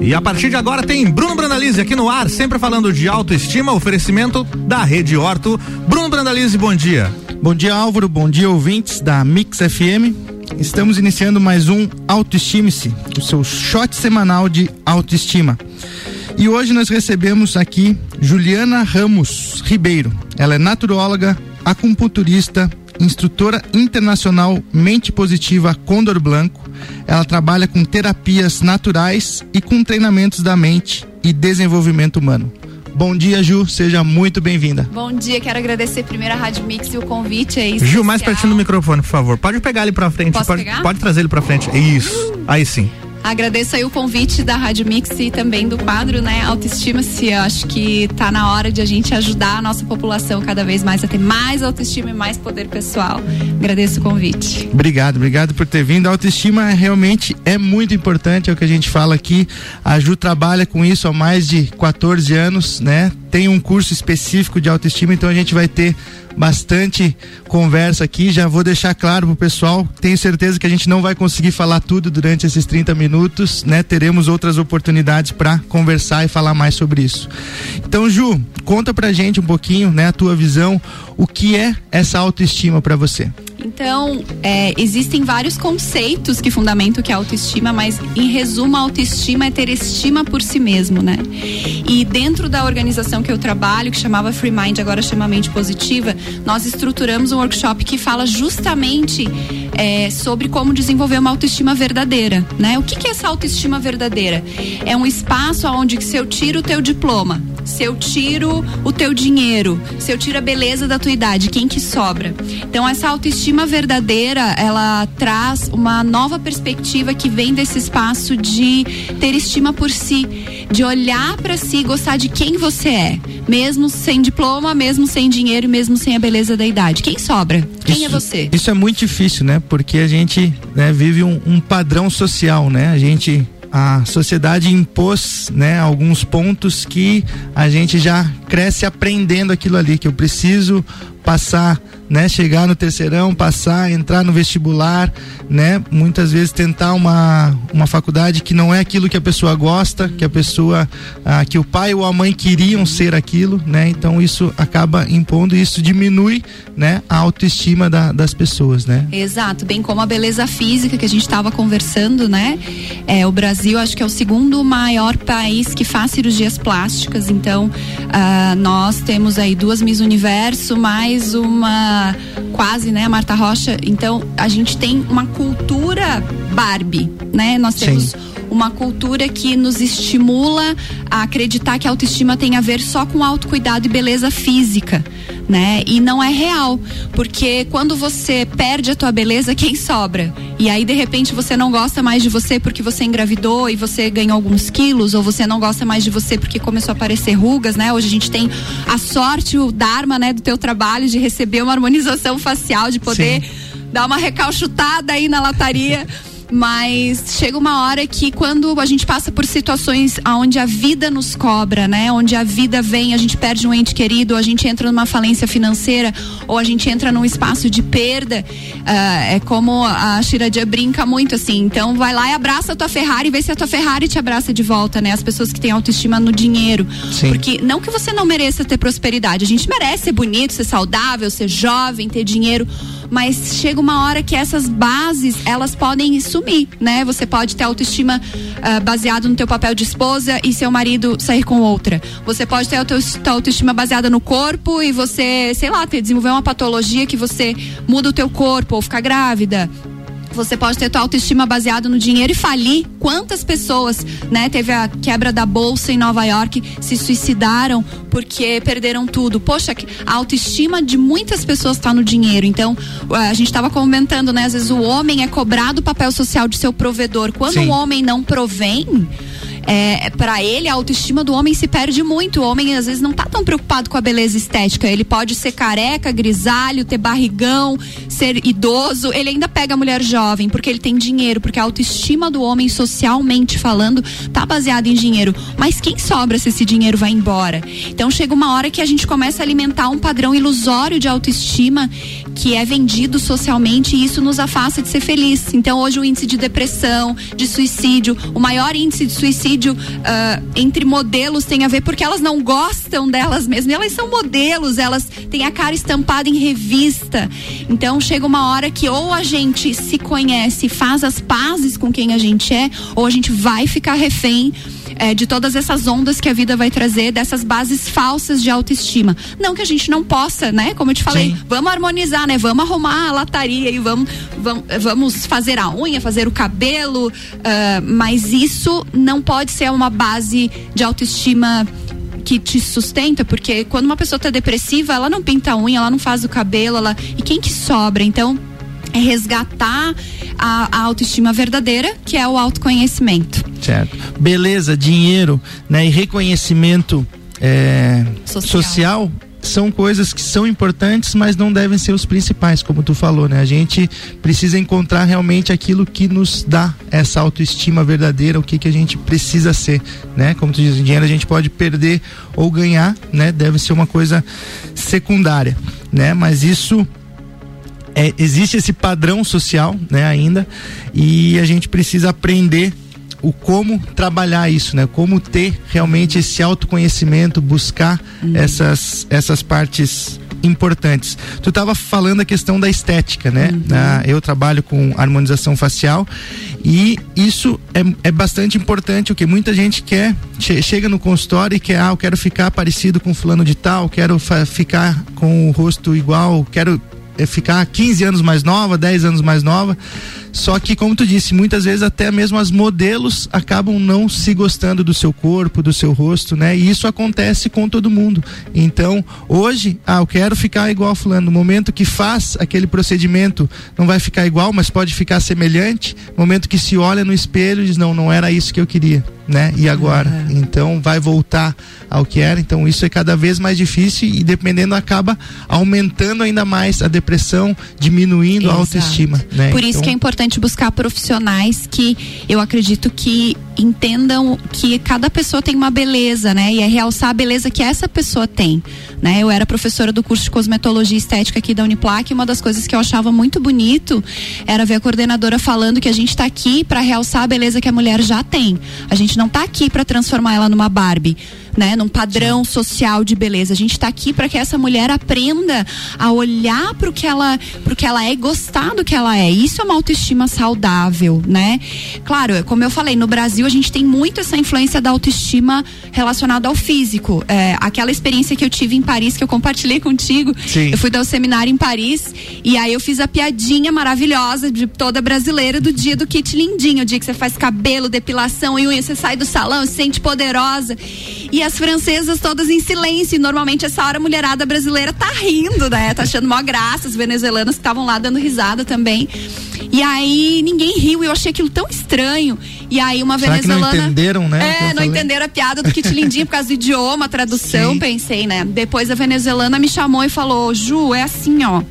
E a partir de agora tem Bruno Brandalize aqui no ar, sempre falando de autoestima, oferecimento da Rede Horto. Bruno Brandalize, bom dia. Bom dia, Álvaro. Bom dia, ouvintes da Mix FM. Estamos iniciando mais um Autoestime-se, o seu shot semanal de autoestima. E hoje nós recebemos aqui Juliana Ramos Ribeiro. Ela é naturóloga, acupunturista, instrutora internacional Mente Positiva Condor Blanco. Ela trabalha com terapias naturais e com treinamentos da mente e desenvolvimento humano. Bom dia, Ju, seja muito bem-vinda. Bom dia, quero agradecer primeiro a Rádio Mix e o convite aí. Ju, mais pertinho do microfone, por favor. Pode pegar ele pra frente. Posso pode, pegar? pode trazer ele pra frente. Isso. Aí sim. Agradeço aí o convite da Rádio Mix e também do quadro, né? Autoestima-se. Acho que tá na hora de a gente ajudar a nossa população cada vez mais a ter mais autoestima e mais poder pessoal. Agradeço o convite. Obrigado, obrigado por ter vindo. A autoestima realmente é muito importante, é o que a gente fala aqui. A Ju trabalha com isso há mais de 14 anos, né? Tem um curso específico de autoestima, então a gente vai ter bastante conversa aqui. Já vou deixar claro pro pessoal, tenho certeza que a gente não vai conseguir falar tudo durante esses 30 minutos, né? Teremos outras oportunidades para conversar e falar mais sobre isso. Então, Ju, conta pra gente um pouquinho, né, a tua visão, o que é essa autoestima para você? Então, é, existem vários conceitos que fundamentam o que é autoestima, mas em resumo, a autoestima é ter estima por si mesmo, né? E dentro da organização que eu trabalho, que chamava Free Mind, agora chama Mente Positiva, nós estruturamos um workshop que fala justamente é, sobre como desenvolver uma autoestima verdadeira, né? O que, que é essa autoestima verdadeira? É um espaço onde se eu tiro o teu diploma, se eu tiro o teu dinheiro, se eu tiro a beleza da tua idade, quem que sobra? Então essa autoestima verdadeira, ela traz uma nova perspectiva que vem desse espaço de ter estima por si, de olhar para si, gostar de quem você é, mesmo sem diploma, mesmo sem dinheiro, mesmo sem a beleza da idade. Quem sobra? Quem isso, é você? Isso é muito difícil, né? Porque a gente né, vive um, um padrão social, né? A gente a sociedade impôs né, alguns pontos que a gente já cresce aprendendo aquilo ali, que eu preciso passar, né, chegar no terceirão, passar, entrar no vestibular, né, muitas vezes tentar uma, uma faculdade que não é aquilo que a pessoa gosta, que a pessoa, ah, que o pai ou a mãe queriam ser aquilo, né, então isso acaba impondo e isso diminui, né, a autoestima da, das pessoas, né. Exato, bem como a beleza física que a gente estava conversando, né? É, o Brasil acho que é o segundo maior país que faz cirurgias plásticas, então ah, nós temos aí duas Miss Universo, mais uma quase, né, a Marta Rocha. Então a gente tem uma cultura Barbie, né? Nós temos Sim. Uma cultura que nos estimula a acreditar que a autoestima tem a ver só com autocuidado e beleza física, né? E não é real, porque quando você perde a tua beleza, quem sobra? E aí de repente você não gosta mais de você porque você engravidou e você ganhou alguns quilos, ou você não gosta mais de você porque começou a aparecer rugas, né? Hoje a gente tem a sorte, o dharma, né, do teu trabalho de receber uma harmonização facial, de poder dar uma recalchutada aí na lataria. Mas chega uma hora que quando a gente passa por situações onde a vida nos cobra, né? Onde a vida vem, a gente perde um ente querido, ou a gente entra numa falência financeira, ou a gente entra num espaço de perda. ah, é como a Shiradia brinca muito assim. Então vai lá e abraça a tua Ferrari e vê se a tua Ferrari te abraça de volta, né? As pessoas que têm autoestima no dinheiro. Sim. Porque não que você não mereça ter prosperidade. A gente merece ser bonito, ser saudável, ser jovem, ter dinheiro. Mas chega uma hora que essas bases, elas podem sumir, né? Você pode ter autoestima ah, baseado no teu papel de esposa e seu marido sair com outra. Você pode ter a tua autoestima baseada no corpo e você, sei lá, ter, desenvolver uma patologia que você muda o teu corpo ou ficar grávida. Você pode ter tua autoestima baseada no dinheiro e falir. Quantas pessoas, né? Teve a quebra da bolsa em Nova York, se suicidaram porque perderam tudo. Poxa, a autoestima de muitas pessoas está no dinheiro. Então, a gente estava comentando, né? Às vezes o homem é cobrado o papel social de seu provedor. Quando o homem não provém, é, para ele a autoestima do homem se perde muito. O homem às vezes não tá tão preocupado com a beleza estética. Ele pode ser careca, grisalho, ter barrigão, ser idoso. Ele ainda pega a mulher jovem porque ele tem dinheiro, porque a autoestima do homem socialmente falando tá baseada em dinheiro. Mas quem sobra se esse dinheiro vai embora? Então chega uma hora que a gente começa a alimentar um padrão ilusório de autoestima que é vendido socialmente e isso nos afasta de ser feliz. Então hoje o índice de depressão, de suicídio, o maior índice de suicídio assédio uh, entre modelos tem a ver porque elas não gostam delas mesmas. Elas são modelos, elas têm a cara estampada em revista. Então chega uma hora que ou a gente se conhece, faz as pazes com quem a gente é, ou a gente vai ficar refém é, de todas essas ondas que a vida vai trazer, dessas bases falsas de autoestima. Não que a gente não possa, né? Como eu te falei, Sim. vamos harmonizar, né? Vamos arrumar a lataria e vamos, vamos, vamos fazer a unha, fazer o cabelo, uh, mas isso não pode ser uma base de autoestima que te sustenta, porque quando uma pessoa está depressiva, ela não pinta a unha, ela não faz o cabelo, ela e quem que sobra? Então, é resgatar a, a autoestima verdadeira, que é o autoconhecimento. Certo. Beleza, dinheiro, né, e reconhecimento é, social. social são coisas que são importantes, mas não devem ser os principais, como tu falou, né? A gente precisa encontrar realmente aquilo que nos dá essa autoestima verdadeira, o que que a gente precisa ser, né? Como tu diz, o dinheiro a gente pode perder ou ganhar, né? Deve ser uma coisa secundária, né? Mas isso é, existe esse padrão social, né, ainda, e a gente precisa aprender o como trabalhar isso, né? Como ter realmente esse autoconhecimento, buscar uhum. essas essas partes importantes. Tu estava falando a questão da estética, né? Uhum. Ah, eu trabalho com harmonização facial e isso é, é bastante importante, o que muita gente quer, che chega no consultório e quer, ah, eu quero ficar parecido com fulano de tal, quero ficar com o rosto igual, quero ficar 15 anos mais nova, 10 anos mais nova. Só que, como tu disse, muitas vezes até mesmo as modelos acabam não se gostando do seu corpo, do seu rosto, né? E isso acontece com todo mundo. Então, hoje, ah, eu quero ficar igual fulano. No momento que faz aquele procedimento, não vai ficar igual, mas pode ficar semelhante. No momento que se olha no espelho, diz, não, não era isso que eu queria, né? E agora? Uhum. Então, vai voltar ao que era. Então, isso é cada vez mais difícil e dependendo acaba aumentando ainda mais a depressão, diminuindo Exato. a autoestima, né? Por isso então, que é importante buscar profissionais que eu acredito que entendam que cada pessoa tem uma beleza, né? E é realçar a beleza que essa pessoa tem, né? Eu era professora do curso de cosmetologia estética aqui da Uniplac e uma das coisas que eu achava muito bonito era ver a coordenadora falando que a gente está aqui para realçar a beleza que a mulher já tem. A gente não está aqui para transformar ela numa Barbie né, num padrão Sim. social de beleza. A gente está aqui para que essa mulher aprenda a olhar para o que ela, pro que ela é e gostar do que ela é. Isso é uma autoestima saudável, né? Claro, como eu falei, no Brasil a gente tem muito essa influência da autoestima relacionada ao físico. É, aquela experiência que eu tive em Paris que eu compartilhei contigo. Sim. Eu fui dar o um seminário em Paris e aí eu fiz a piadinha maravilhosa de toda brasileira do dia do kit lindinho, o dia que você faz cabelo, depilação e unha, você sai do salão, se sente poderosa. E as francesas todas em silêncio. E normalmente essa hora a mulherada brasileira tá rindo, né? Tá achando mó graça. As venezuelanas que estavam lá dando risada também. E aí ninguém riu, eu achei aquilo tão estranho. E aí uma Será venezuelana. Não entenderam, né? É, não entenderam a piada do kit lindinho por causa do idioma, a tradução, Sim. pensei, né? Depois a venezuelana me chamou e falou: Ju, é assim, ó.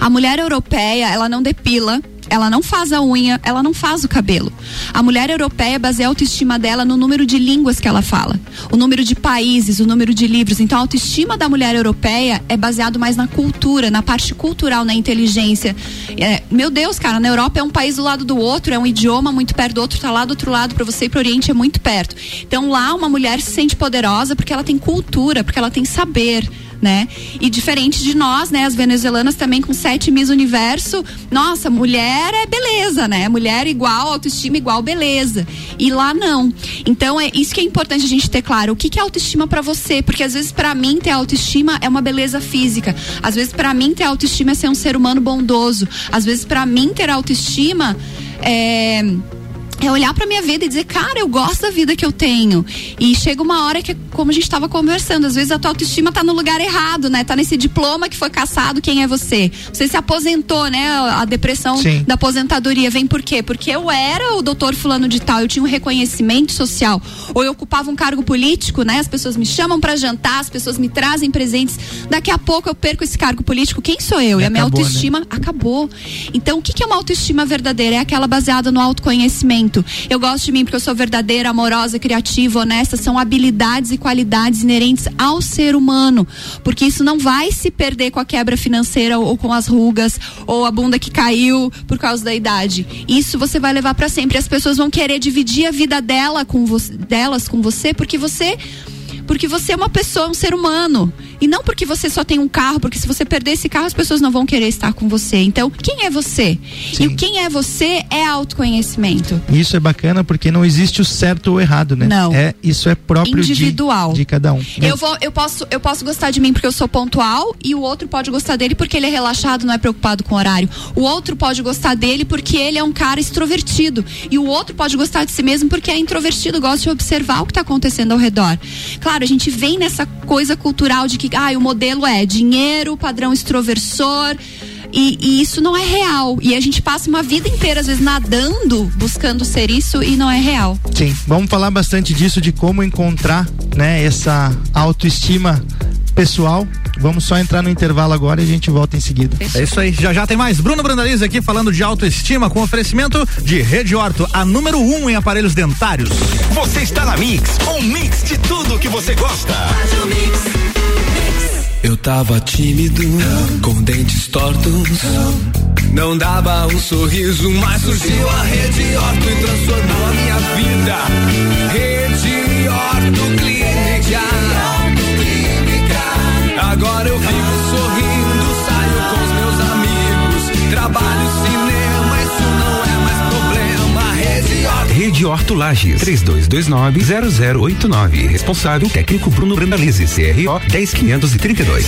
A mulher europeia, ela não depila, ela não faz a unha, ela não faz o cabelo. A mulher europeia baseia a autoestima dela no número de línguas que ela fala, o número de países, o número de livros. Então a autoestima da mulher europeia é baseado mais na cultura, na parte cultural, na inteligência. É, meu Deus, cara, na Europa é um país do lado do outro, é um idioma muito perto do outro, tá lá do outro lado, para você ir pro Oriente é muito perto. Então lá uma mulher se sente poderosa porque ela tem cultura, porque ela tem saber né? E diferente de nós, né? As venezuelanas também com sete Miss Universo, nossa, mulher é beleza, né? Mulher igual, autoestima igual, beleza. E lá não. Então é isso que é importante a gente ter claro. O que, que é autoestima para você? Porque às vezes para mim ter autoestima é uma beleza física. Às vezes para mim ter autoestima é ser um ser humano bondoso. Às vezes para mim ter autoestima é é olhar para minha vida e dizer, cara, eu gosto da vida que eu tenho. E chega uma hora que, como a gente estava conversando, às vezes a tua autoestima tá no lugar errado, né? Tá nesse diploma que foi caçado, quem é você? Você se aposentou, né? A depressão Sim. da aposentadoria vem por quê? Porque eu era o doutor fulano de tal, eu tinha um reconhecimento social, ou eu ocupava um cargo político, né? As pessoas me chamam para jantar, as pessoas me trazem presentes. Daqui a pouco eu perco esse cargo político, quem sou eu? E, e a minha né? autoestima né? acabou. Então, o que, que é uma autoestima verdadeira? É aquela baseada no autoconhecimento autoconhecimento. Eu gosto de mim porque eu sou verdadeira, amorosa, criativa, honesta. São habilidades e qualidades inerentes ao ser humano. Porque isso não vai se perder com a quebra financeira ou com as rugas ou a bunda que caiu por causa da idade. Isso você vai levar para sempre. As pessoas vão querer dividir a vida dela com delas com você porque você porque você é uma pessoa, um ser humano. E não porque você só tem um carro, porque se você perder esse carro, as pessoas não vão querer estar com você. Então, quem é você? Sim. E quem é você é autoconhecimento. Isso é bacana porque não existe o certo ou errado, né? Não. É, isso é próprio individual de, de cada um. Né? Eu vou, eu posso, eu posso gostar de mim porque eu sou pontual e o outro pode gostar dele porque ele é relaxado, não é preocupado com o horário. O outro pode gostar dele porque ele é um cara extrovertido e o outro pode gostar de si mesmo porque é introvertido, gosta de observar o que está acontecendo ao redor. Claro, a gente vem nessa coisa cultural de que ah, o modelo é dinheiro, padrão extroversor. E, e, isso não é real. E a gente passa uma vida inteira, às vezes, nadando, buscando ser isso e não é real. Sim, vamos falar bastante disso, de como encontrar né, essa autoestima pessoal. Vamos só entrar no intervalo agora e a gente volta em seguida. É isso aí. Já já tem mais. Bruno Brandalize aqui falando de autoestima com oferecimento de Rede Orto, a número um em aparelhos dentários. Você está na Mix, um mix de tudo que você gosta. Eu tava tímido, com dentes tortos. Não dava um sorriso, mas surgiu a Rede Orto e transformou a minha vida. Rede Orto Clínica. Agora eu vivo sorrindo, saio com os meus amigos, trabalho cinema, isso não é mais problema. Rede Horto. Rede Horto Lages, 3229-0089. Responsável técnico Bruno Brandalize, CRO 10532.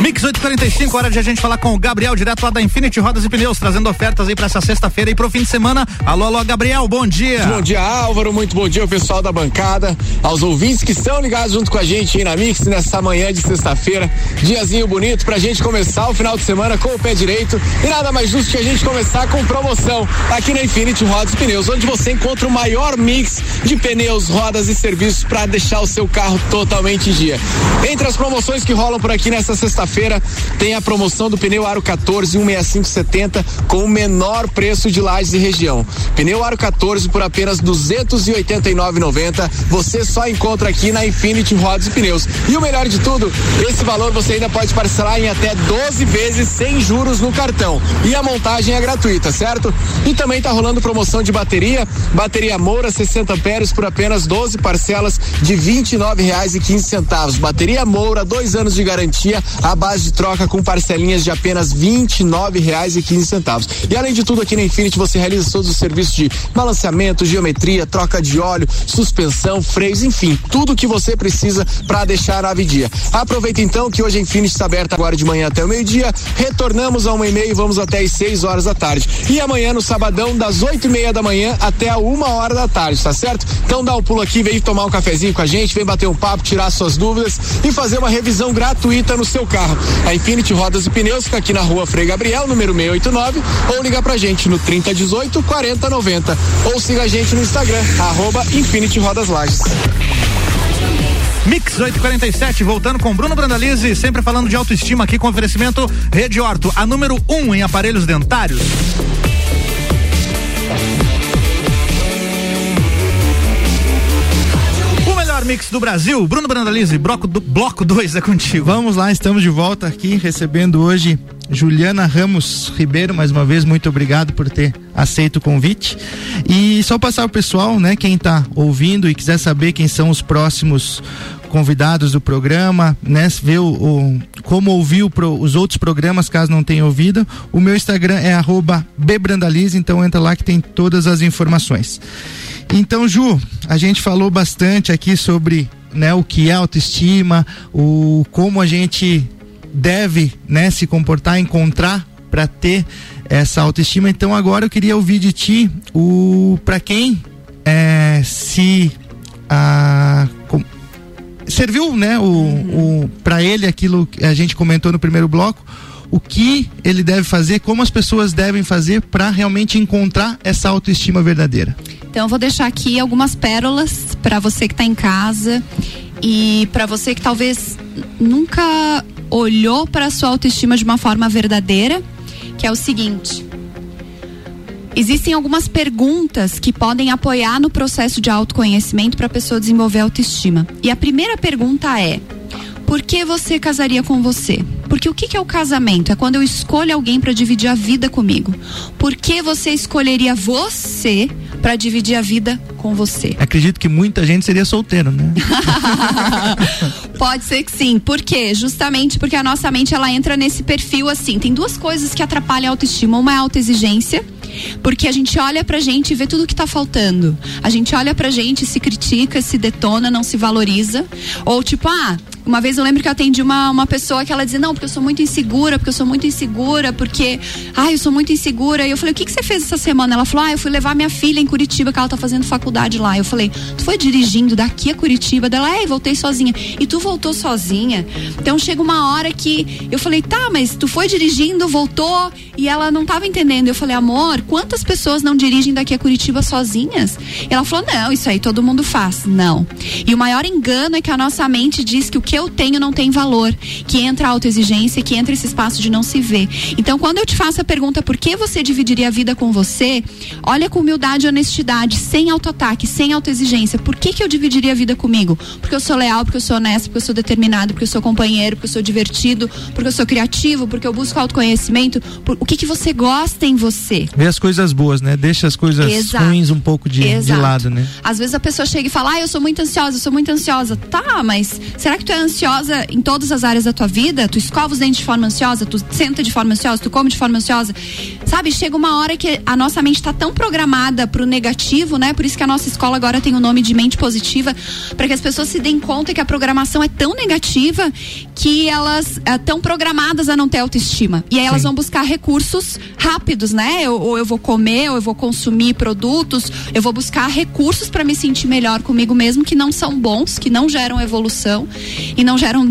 Mix 845, hora de a gente falar com o Gabriel, direto lá da Infinity Rodas e Pneus, trazendo ofertas aí pra essa sexta-feira e pro fim de semana. Alô, alô, Gabriel, bom dia. Bom dia, Álvaro, muito bom dia ao pessoal da bancada, aos ouvintes que estão ligados junto com a gente aí na Mix nessa manhã de sexta-feira. Diazinho bonito pra gente começar o final de semana com o pé direito e nada mais justo que a gente começar com promoção aqui na Infinity Rodas e Pneus, onde você encontra o maior mix de pneus, rodas e serviços para deixar o seu carro totalmente em dia. Entre as promoções que rolam por aqui nesta sexta-feira, tem a promoção do pneu Aro 14 16570 com o menor preço de lajes e região. Pneu Aro 14 por apenas 289,90. Você só encontra aqui na Infinity Rodas e Pneus. E o melhor de tudo, esse valor você ainda pode parcelar em até 12 vezes sem juros no cartão. E a montagem é gratuita, certo? E também tá rolando promoção de bateria, bateria Moura 60 amperes por apenas 12 parcelas de R$ 29,15. Bateria Moura, dois anos de garantia, a base de troca com parcelinhas de apenas R$ 29,15. E além de tudo, aqui na Infinity você realiza todos os serviços de balanceamento, geometria, troca de óleo, suspensão, freios, enfim, tudo que você precisa para deixar a nave dia. Aproveita então que hoje a Infinity está aberta agora de manhã até o meio-dia. Retornamos a uma e meia e vamos até às 6 horas da tarde. E amanhã no sabadão, das oito e meia da manhã até a uma hora da tarde, tá certo? Então dá o um pulo aqui, vem tomar um cafezinho com a gente, vem bater um papo, tirar suas dúvidas e fazer uma revisão gratuita no seu carro. A Infinity Rodas e Pneus fica aqui na rua Frei Gabriel, número 689, ou liga pra gente no 3018 4090. Ou siga a gente no Instagram, arroba Infinity Rodas Lages. Mix 847, voltando com Bruno Brandalize, sempre falando de autoestima aqui com oferecimento Rede Horto, a número 1 um em aparelhos dentários. Mix do Brasil. Bruno Brandalize, bloco 2 bloco dois é contigo. Vamos lá, estamos de volta aqui recebendo hoje Juliana Ramos Ribeiro, mais uma vez, muito obrigado por ter aceito o convite. E só passar o pessoal, né, quem está ouvindo e quiser saber quem são os próximos convidados do programa, né, ver o, o como ouvir o pro, os outros programas, caso não tenha ouvido. O meu Instagram é @bbrandalize, então entra lá que tem todas as informações. Então, Ju, a gente falou bastante aqui sobre né, o que é autoestima, o como a gente deve né, se comportar, encontrar para ter essa autoestima. Então agora eu queria ouvir de ti o para quem é, se a, com, serviu né, o, o para ele aquilo que a gente comentou no primeiro bloco o que ele deve fazer, como as pessoas devem fazer para realmente encontrar essa autoestima verdadeira. Então eu vou deixar aqui algumas pérolas para você que está em casa e para você que talvez nunca olhou para sua autoestima de uma forma verdadeira, que é o seguinte: Existem algumas perguntas que podem apoiar no processo de autoconhecimento para a pessoa desenvolver autoestima. E a primeira pergunta é: por que você casaria com você? Porque o que, que é o casamento? É quando eu escolho alguém para dividir a vida comigo. Por que você escolheria você para dividir a vida com você? Acredito que muita gente seria solteiro, né? Pode ser que sim. Por quê? Justamente porque a nossa mente ela entra nesse perfil assim. Tem duas coisas que atrapalham a autoestima. Uma é a autoexigência porque a gente olha pra gente e vê tudo que tá faltando. A gente olha pra gente, se critica, se detona, não se valoriza. Ou tipo, ah, uma vez eu lembro que eu atendi uma, uma pessoa que ela dizia, não, porque eu sou muito insegura, porque eu sou muito insegura, porque, ai, eu sou muito insegura. E eu falei, o que, que você fez essa semana? Ela falou, ah, eu fui levar minha filha em Curitiba, que ela tá fazendo faculdade lá. Eu falei, tu foi dirigindo daqui a Curitiba? Dela, é, voltei sozinha. E tu voltou sozinha? Então chega uma hora que eu falei, tá, mas tu foi dirigindo, voltou, e ela não tava entendendo. Eu falei, amor, quantas pessoas não dirigem daqui a Curitiba sozinhas? E ela falou, não, isso aí todo mundo faz. Não. E o maior engano é que a nossa mente diz que o que eu tenho não tem valor, que entra a autoexigência, que entra esse espaço de não se ver. Então, quando eu te faço a pergunta por que você dividiria a vida com você, olha com humildade e honestidade, sem autoataque, sem autoexigência. Por que, que eu dividiria a vida comigo? Porque eu sou leal, porque eu sou honesto, porque eu sou determinado, porque eu sou companheiro, porque eu sou divertido, porque eu sou criativo, porque eu busco autoconhecimento. Por, o que, que você gosta em você? Vê as coisas boas, né? Deixa as coisas Exato. ruins um pouco de, de lado, né? Às vezes a pessoa chega e fala, ah, eu sou muito ansiosa, eu sou muito ansiosa. Tá, mas será que tu é ansiosa em todas as áreas da tua vida? Tu escova os dentes de forma ansiosa, tu senta de forma ansiosa, tu come de forma ansiosa. Sabe, chega uma hora que a nossa mente está tão programada pro negativo, né? Por isso que a nossa escola agora tem o nome de mente positiva, para que as pessoas se deem conta que a programação é tão negativa que elas estão programadas a não ter autoestima. E aí elas Sim. vão buscar recursos rápidos, né? Eu, ou eu vou comer, ou eu vou consumir produtos, eu vou buscar recursos para me sentir melhor comigo mesmo que não são bons, que não geram evolução e não geram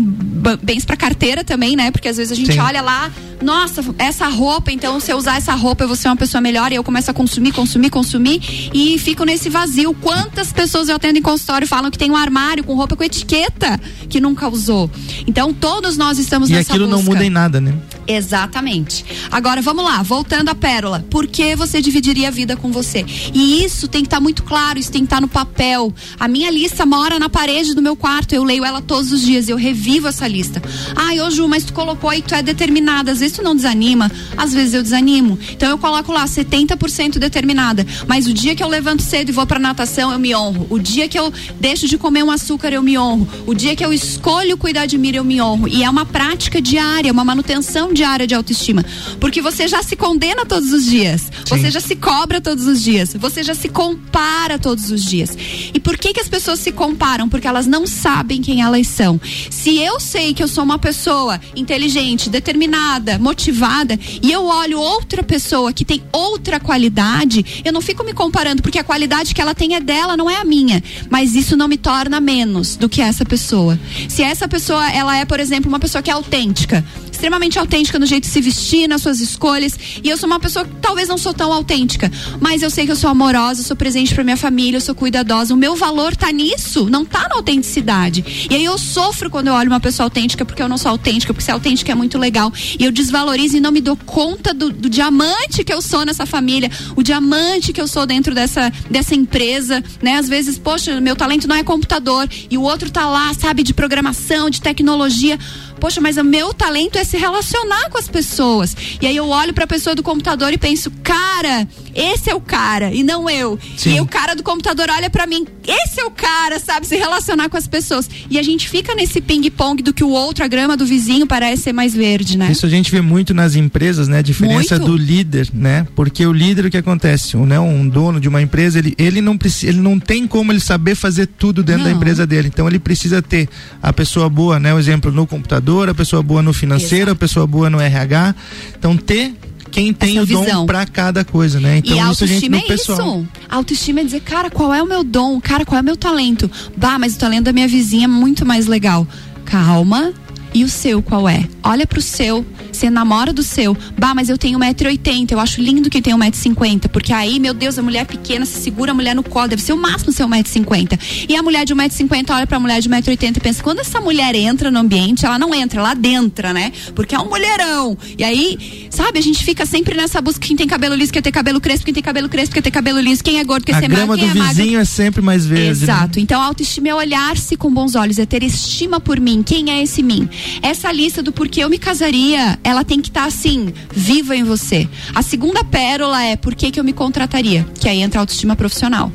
bens para carteira também, né? Porque às vezes a gente Sim. olha lá, nossa, essa roupa, então se eu usar essa roupa eu vou ser uma pessoa melhor e eu começo a consumir, consumir, consumir e fico nesse vazio. Quantas pessoas eu atendo em consultório falam que tem um armário com roupa com etiqueta que nunca usou? Então todos nós estamos e nessa aquilo busca. não muda em nada, né? Exatamente. Agora vamos lá, voltando à pérola. Por que você dividiria a vida com você? E isso tem que estar tá muito claro, isso tem que estar tá no papel. A minha lista mora na parede do meu quarto, eu leio ela todos os dias, eu revivo essa lista. Ai, ô Ju, mas tu colocou que tu é determinada. Às vezes tu não desanima, às vezes eu desanimo. Então eu coloco lá 70% determinada. Mas o dia que eu levanto cedo e vou pra natação, eu me honro. O dia que eu deixo de comer um açúcar, eu me honro. O dia que eu escolho cuidar de mim, eu me honro. E é uma prática diária, uma manutenção diária de autoestima. Porque você já se condena todos os dias. Sim. Você já se cobra todos os dias. Você já se compara todos os dias. E por que que as pessoas se comparam? Porque elas não sabem quem elas são. Se eu sei que eu sou uma pessoa inteligente, determinada, motivada, e eu olho outra pessoa que tem outra qualidade, eu não fico me comparando, porque a qualidade que ela tem é dela, não é a minha. Mas isso não me torna menos do que essa pessoa. Se essa pessoa, ela é, por exemplo, uma pessoa que é autêntica, extremamente autêntica no jeito de se vestir, nas suas escolhas. E eu sou uma pessoa que talvez não sou tão autêntica, mas eu sei que eu sou amorosa, eu sou presente para minha família, eu sou cuidadosa. O meu valor tá nisso, não tá na autenticidade. E aí eu sofro quando eu olho uma pessoa autêntica porque eu não sou autêntica, porque ser autêntica é muito legal. E eu desvalorizo e não me dou conta do, do diamante que eu sou nessa família, o diamante que eu sou dentro dessa, dessa empresa, né? Às vezes, poxa, meu talento não é computador e o outro tá lá, sabe, de programação, de tecnologia poxa, mas o meu talento é se relacionar com as pessoas. E aí eu olho para a pessoa do computador e penso, cara, esse é o cara e não eu. Sim. E o cara do computador olha para mim, esse é o cara, sabe, se relacionar com as pessoas. E a gente fica nesse ping-pong do que o outro, a grama do vizinho parece ser mais verde, né? Isso a gente vê muito nas empresas, né? A diferença muito. do líder, né? Porque o líder o que acontece, um, né, um dono de uma empresa, ele, ele não precisa, ele não tem como ele saber fazer tudo dentro não. da empresa dele. Então ele precisa ter a pessoa boa, né, o exemplo no computador a pessoa boa no financeiro, Exato. a pessoa boa no RH. Então ter quem tem o dom para cada coisa, né? Então e isso a gente no é pessoal. Isso. Autoestima é dizer, cara, qual é o meu dom? Cara, qual é o meu talento? Bah, mas o talento da minha vizinha é muito mais legal. Calma. E o seu qual é? Olha pro seu Você namora do seu. Bah, mas eu tenho 1,80m. Eu acho lindo quem tem 1,50m. Porque aí, meu Deus, a mulher pequena se segura a mulher no colo. Deve ser o máximo ser 1,50m. E a mulher de 1,50m olha pra mulher de 1,80m e pensa: quando essa mulher entra no ambiente, ela não entra, ela adentra, né? Porque é um mulherão. E aí, sabe, a gente fica sempre nessa busca: quem tem cabelo liso quer ter cabelo crespo, quem tem cabelo crespo quer ter cabelo liso, quem é gordo quer a ser magro, quem do é vizinho magro. é sempre mais verde. né? Exato. Então, a autoestima é olhar-se com bons olhos, é ter estima por mim. Quem é esse mim? Essa lista do porquê eu me casaria, ela tem que estar assim, viva em você. A segunda pérola é por que, eu me contrataria? Que aí entra a autoestima profissional.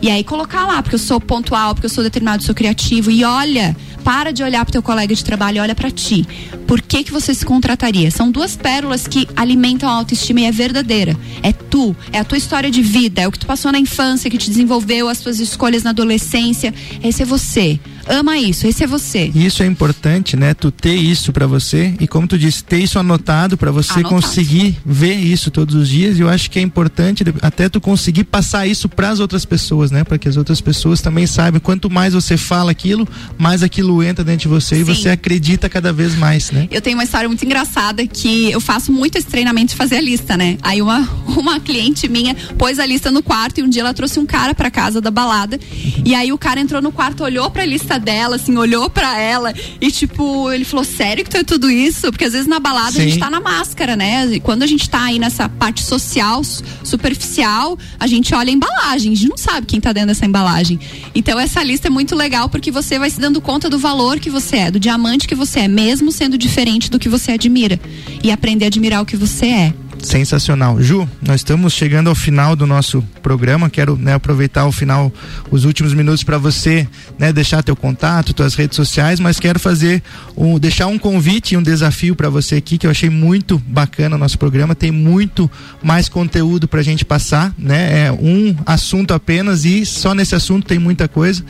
E aí colocar lá, porque eu sou pontual, porque eu sou determinado, sou criativo. E olha, para de olhar pro teu colega de trabalho, olha para ti. Por que que você se contrataria? São duas pérolas que alimentam a autoestima e é verdadeira. É tu, é a tua história de vida, é o que tu passou na infância, que te desenvolveu, as tuas escolhas na adolescência. Esse é você. Ama isso, esse é você. E Isso é importante, né? Tu ter isso pra você e como tu disse, ter isso anotado pra você Anotado. conseguir ver isso todos os dias. E eu acho que é importante até tu conseguir passar isso pras outras pessoas, né? Para que as outras pessoas também saibam. Quanto mais você fala aquilo, mais aquilo entra dentro de você e Sim. você acredita cada vez mais, né? Eu tenho uma história muito engraçada que eu faço muito esse treinamento de fazer a lista, né? Aí uma, uma cliente minha pôs a lista no quarto e um dia ela trouxe um cara pra casa da balada. E aí o cara entrou no quarto, olhou pra lista dela, assim, olhou pra ela e tipo, ele falou: Sério que tu é tudo isso? Porque às vezes na balada a Sim. gente tá na máscara, né? E quando a gente tá aí nessa parte social, su- superficial, a gente olha a embalagem, a gente não sabe quem tá dentro dessa embalagem. Então essa lista é muito legal porque você vai se dando conta do valor que você é, do diamante que você é, mesmo sendo diferente do que você admira. E aprender a admirar o que você é. Sensacional. Ju, nós estamos chegando ao final do nosso programa. Quero né, aproveitar o final, os últimos minutos para você né, deixar teu contato, tuas redes sociais, mas quero fazer um, deixar um convite e um desafio para você aqui que eu achei muito bacana o nosso programa. Tem muito mais conteúdo para a gente passar, né? É um assunto apenas e só nesse assunto tem muita coisa.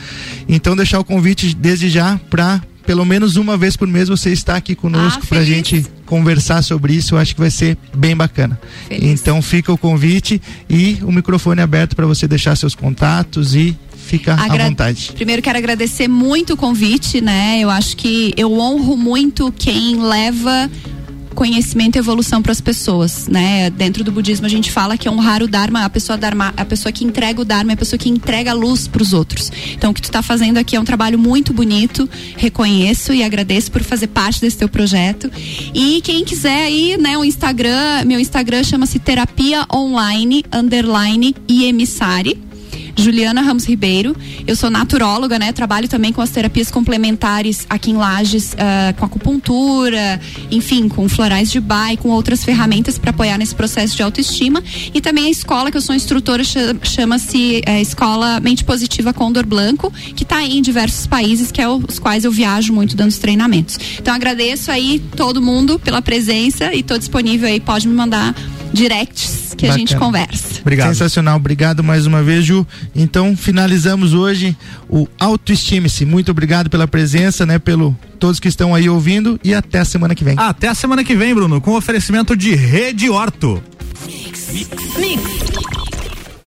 Então deixar o convite desde já para pelo menos uma vez por mês você estar aqui conosco Ah, para gente conversar sobre isso. Eu acho que vai ser bem bacana. Feliz. Então fica o convite e o microfone aberto para você deixar seus contatos e fica à Agra- vontade. Primeiro quero agradecer muito o convite, né? Eu acho que eu honro muito quem leva conhecimento e evolução para as pessoas, né? Dentro do budismo a gente fala que é honrar o dharma, a pessoa dharma, a pessoa que entrega o dharma é a pessoa que entrega a luz para os outros. Então o que tu está fazendo aqui é um trabalho muito bonito, reconheço e agradeço por fazer parte desse teu projeto. E quem quiser aí, né, o Instagram, meu Instagram chama-se terapia online underline iemissari. Juliana Ramos Ribeiro. Eu sou naturóloga, né? Trabalho também com as terapias complementares aqui em Lages, ah, com acupuntura, enfim, com florais de bai, com outras ferramentas para apoiar nesse processo de autoestima. E também a escola que eu sou instrutora cha- chama-se eh, Escola Mente Positiva Condor Blanco, que está em diversos países, que é os quais eu viajo muito dando os treinamentos. Então agradeço aí todo mundo pela presença e estou disponível aí, pode me mandar directs que a gente Bacana. conversa. Obrigado. Sensacional, obrigado mais uma vez, Ju. Então, finalizamos hoje o Autoestime-se. Muito obrigado pela presença, né? Pelo todos que estão aí ouvindo e até a semana que vem. Até a semana que vem, Bruno, com oferecimento de Rede Horto. Mix.